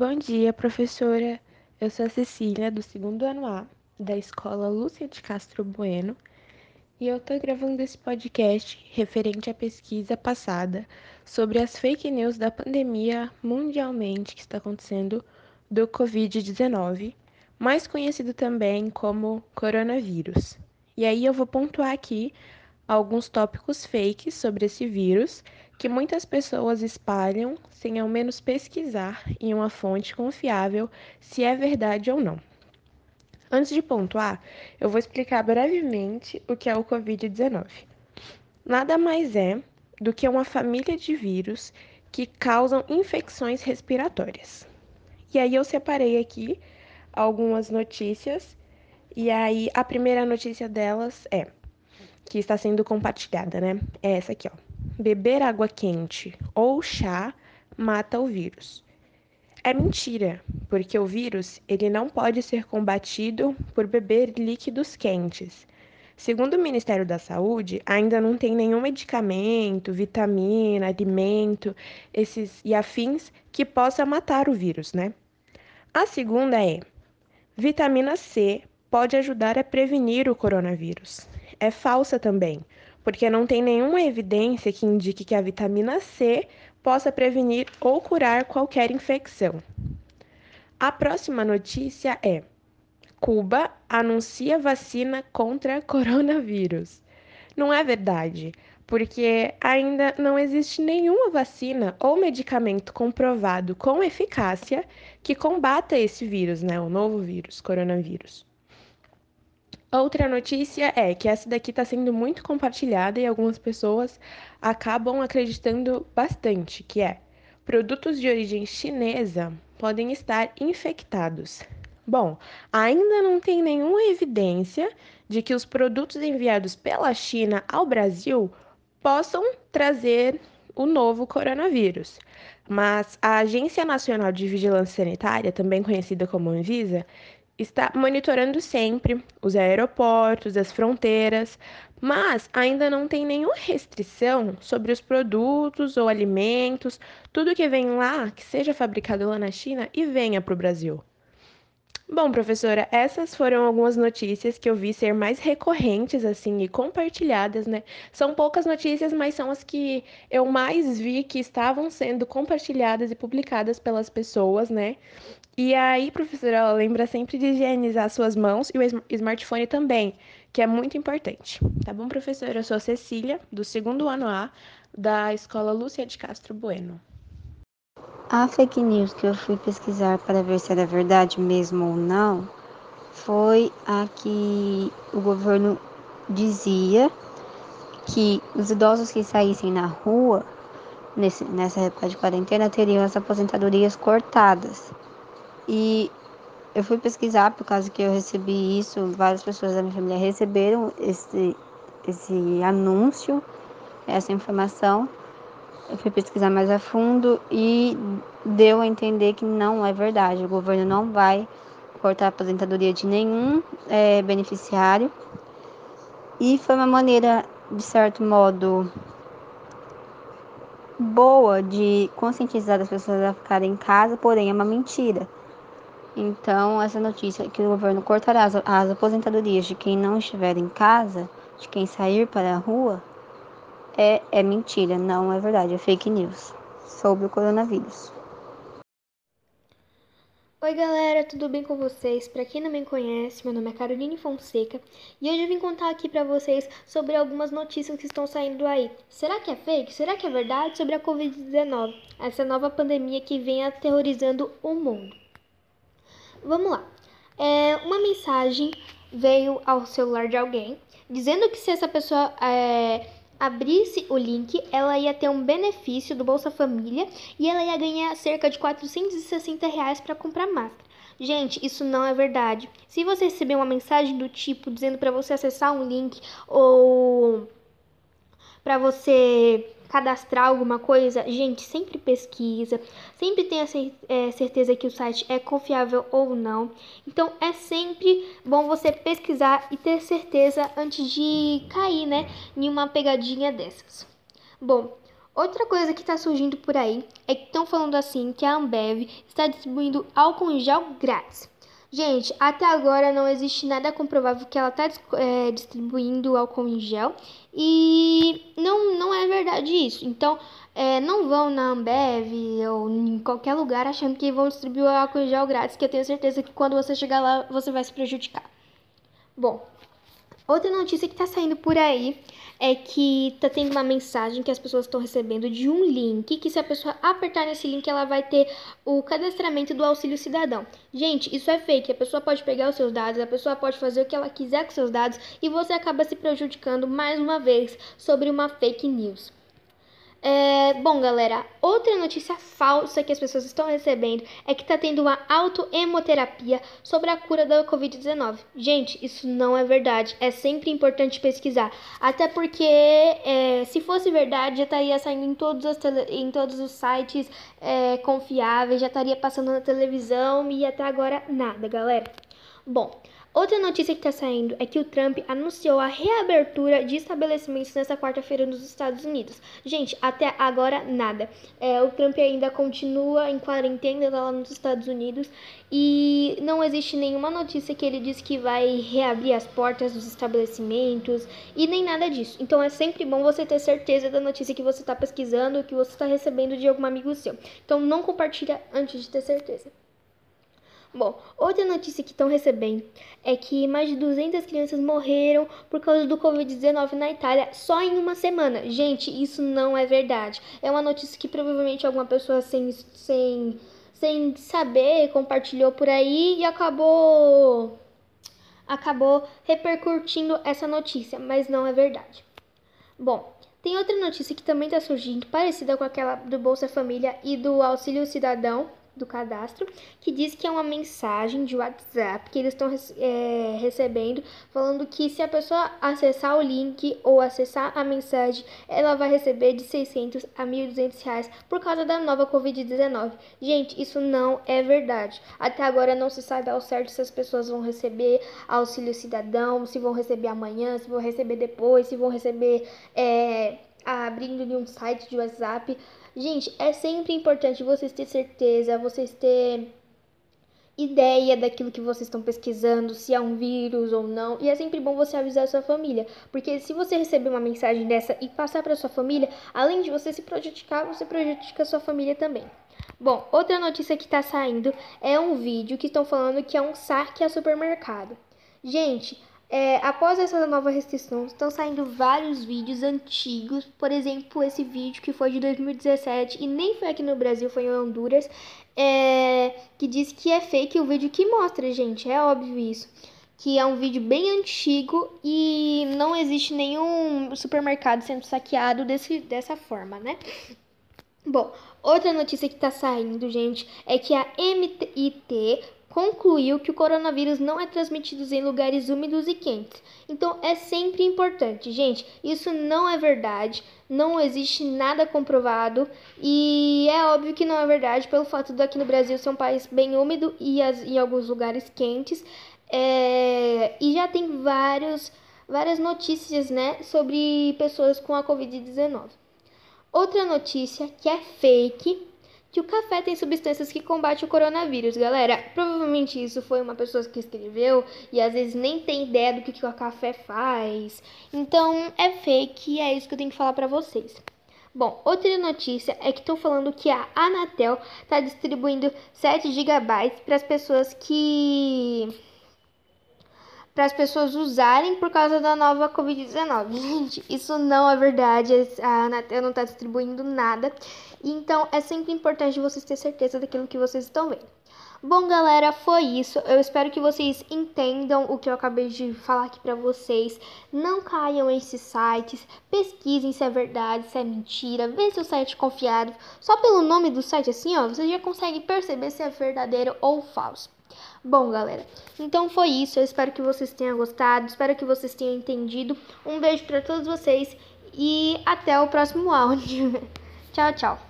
Bom dia, professora. Eu sou a Cecília, do segundo ano A, da escola Lúcia de Castro Bueno, e eu estou gravando esse podcast referente à pesquisa passada sobre as fake news da pandemia mundialmente que está acontecendo do Covid-19, mais conhecido também como coronavírus. E aí eu vou pontuar aqui alguns tópicos fakes sobre esse vírus que muitas pessoas espalham sem ao menos pesquisar em uma fonte confiável se é verdade ou não. Antes de pontuar, eu vou explicar brevemente o que é o Covid-19. Nada mais é do que uma família de vírus que causam infecções respiratórias. E aí eu separei aqui algumas notícias, e aí a primeira notícia delas é que está sendo compartilhada, né? É essa aqui, ó beber água quente ou chá mata o vírus. É mentira, porque o vírus ele não pode ser combatido por beber líquidos quentes. Segundo o Ministério da Saúde, ainda não tem nenhum medicamento, vitamina, alimento, esses e afins que possa matar o vírus, né? A segunda é: vitamina C pode ajudar a prevenir o coronavírus. É falsa também, porque não tem nenhuma evidência que indique que a vitamina C possa prevenir ou curar qualquer infecção. A próxima notícia é: Cuba anuncia vacina contra coronavírus. Não é verdade, porque ainda não existe nenhuma vacina ou medicamento comprovado com eficácia que combata esse vírus, né, o novo vírus, coronavírus. Outra notícia é que essa daqui está sendo muito compartilhada e algumas pessoas acabam acreditando bastante, que é produtos de origem chinesa podem estar infectados. Bom, ainda não tem nenhuma evidência de que os produtos enviados pela China ao Brasil possam trazer o novo coronavírus. Mas a Agência Nacional de Vigilância Sanitária, também conhecida como Anvisa, está monitorando sempre os aeroportos, as fronteiras, mas ainda não tem nenhuma restrição sobre os produtos ou alimentos, tudo que vem lá, que seja fabricado lá na China e venha para o Brasil. Bom, professora, essas foram algumas notícias que eu vi ser mais recorrentes, assim, e compartilhadas, né? São poucas notícias, mas são as que eu mais vi que estavam sendo compartilhadas e publicadas pelas pessoas, né? E aí, professora, lembra sempre de higienizar suas mãos e o smartphone também, que é muito importante. Tá bom, professora? Eu sou a Cecília, do segundo ano A, da Escola Lúcia de Castro Bueno. A fake news que eu fui pesquisar para ver se era verdade mesmo ou não foi a que o governo dizia que os idosos que saíssem na rua nesse, nessa época de quarentena teriam as aposentadorias cortadas. E eu fui pesquisar por causa que eu recebi isso, várias pessoas da minha família receberam esse, esse anúncio, essa informação. Eu fui pesquisar mais a fundo e deu a entender que não é verdade. O governo não vai cortar a aposentadoria de nenhum é, beneficiário. E foi uma maneira, de certo modo, boa de conscientizar as pessoas a ficarem em casa, porém é uma mentira. Então, essa notícia que o governo cortará as, as aposentadorias de quem não estiver em casa, de quem sair para a rua, é, é mentira, não é verdade, é fake news sobre o coronavírus. Oi galera, tudo bem com vocês? Para quem não me conhece, meu nome é Caroline Fonseca e hoje eu vim contar aqui para vocês sobre algumas notícias que estão saindo aí. Será que é fake? Será que é verdade sobre a Covid-19, essa nova pandemia que vem aterrorizando o mundo? Vamos lá. É, uma mensagem veio ao celular de alguém dizendo que se essa pessoa é, abrisse o link, ela ia ter um benefício do Bolsa Família e ela ia ganhar cerca de 460 reais para comprar máscara. Gente, isso não é verdade. Se você receber uma mensagem do tipo dizendo para você acessar um link ou para você cadastrar alguma coisa, gente, sempre pesquisa, sempre tenha é, certeza que o site é confiável ou não. Então é sempre bom você pesquisar e ter certeza antes de cair, né, em uma pegadinha dessas. Bom, Outra coisa que está surgindo por aí é que estão falando assim que a Ambev está distribuindo álcool em gel grátis. Gente, até agora não existe nada comprovável que ela está é, distribuindo álcool em gel e não, não verdade isso. Então, é, não vão na Ambev ou em qualquer lugar achando que vão distribuir álcool gel grátis, que eu tenho certeza que quando você chegar lá você vai se prejudicar. Bom, outra notícia que está saindo por aí é que tá tendo uma mensagem que as pessoas estão recebendo de um link que se a pessoa apertar nesse link ela vai ter o cadastramento do auxílio cidadão. Gente, isso é fake. A pessoa pode pegar os seus dados, a pessoa pode fazer o que ela quiser com seus dados e você acaba se prejudicando mais uma vez sobre uma fake news. É, bom, galera, outra notícia falsa que as pessoas estão recebendo é que está tendo uma autoemoterapia sobre a cura da Covid-19. Gente, isso não é verdade. É sempre importante pesquisar. Até porque, é, se fosse verdade, já estaria saindo em todos os, tele, em todos os sites é, confiáveis, já estaria passando na televisão e até agora nada, galera. Bom, Outra notícia que está saindo é que o Trump anunciou a reabertura de estabelecimentos nesta quarta-feira nos Estados Unidos. Gente, até agora nada. É, o Trump ainda continua em quarentena lá nos Estados Unidos e não existe nenhuma notícia que ele diz que vai reabrir as portas dos estabelecimentos e nem nada disso. Então é sempre bom você ter certeza da notícia que você está pesquisando, que você está recebendo de algum amigo seu. Então não compartilha antes de ter certeza. Bom, outra notícia que estão recebendo é que mais de 200 crianças morreram por causa do Covid-19 na Itália só em uma semana. Gente, isso não é verdade. É uma notícia que provavelmente alguma pessoa sem, sem, sem saber compartilhou por aí e acabou acabou repercutindo essa notícia, mas não é verdade. Bom, tem outra notícia que também está surgindo, parecida com aquela do Bolsa Família e do Auxílio Cidadão, do cadastro, que diz que é uma mensagem de WhatsApp que eles estão é, recebendo, falando que se a pessoa acessar o link ou acessar a mensagem, ela vai receber de 600 a 1.200 reais por causa da nova Covid-19. Gente, isso não é verdade. Até agora não se sabe ao certo se as pessoas vão receber auxílio cidadão, se vão receber amanhã, se vão receber depois, se vão receber é, abrindo um site de WhatsApp. Gente, é sempre importante vocês ter certeza, vocês ter ideia daquilo que vocês estão pesquisando, se é um vírus ou não. E é sempre bom você avisar a sua família, porque se você receber uma mensagem dessa e passar para sua família, além de você se prejudicar, você prejudica a sua família também. Bom, outra notícia que está saindo é um vídeo que estão falando que é um saque a supermercado. Gente, é, após essa nova restrição, estão saindo vários vídeos antigos, por exemplo, esse vídeo que foi de 2017 e nem foi aqui no Brasil, foi em Honduras, é, que diz que é fake o vídeo que mostra, gente, é óbvio isso. Que é um vídeo bem antigo e não existe nenhum supermercado sendo saqueado desse, dessa forma, né? Bom, outra notícia que tá saindo, gente, é que a MIT concluiu que o coronavírus não é transmitido em lugares úmidos e quentes. Então é sempre importante, gente. Isso não é verdade, não existe nada comprovado e é óbvio que não é verdade pelo fato de aqui no Brasil ser um país bem úmido e as, em alguns lugares quentes. É, e já tem vários, várias notícias, né, sobre pessoas com a Covid-19. Outra notícia que é fake que o café tem substâncias que combatem o coronavírus, galera. Provavelmente isso foi uma pessoa que escreveu e às vezes nem tem ideia do que, que o café faz. Então é fake e é isso que eu tenho que falar para vocês. Bom, outra notícia é que estão falando que a Anatel está distribuindo 7 GB para as pessoas que para as pessoas usarem por causa da nova Covid-19. Gente, isso não é verdade. A Anatel não está distribuindo nada. Então é sempre importante vocês terem certeza daquilo que vocês estão vendo. Bom, galera, foi isso. Eu espero que vocês entendam o que eu acabei de falar aqui para vocês. Não caiam esses sites, pesquisem se é verdade, se é mentira, vê se o site é confiável. Só pelo nome do site assim, ó, você já consegue perceber se é verdadeiro ou falso. Bom, galera, então foi isso. Eu espero que vocês tenham gostado, espero que vocês tenham entendido. Um beijo para todos vocês e até o próximo áudio. tchau, tchau.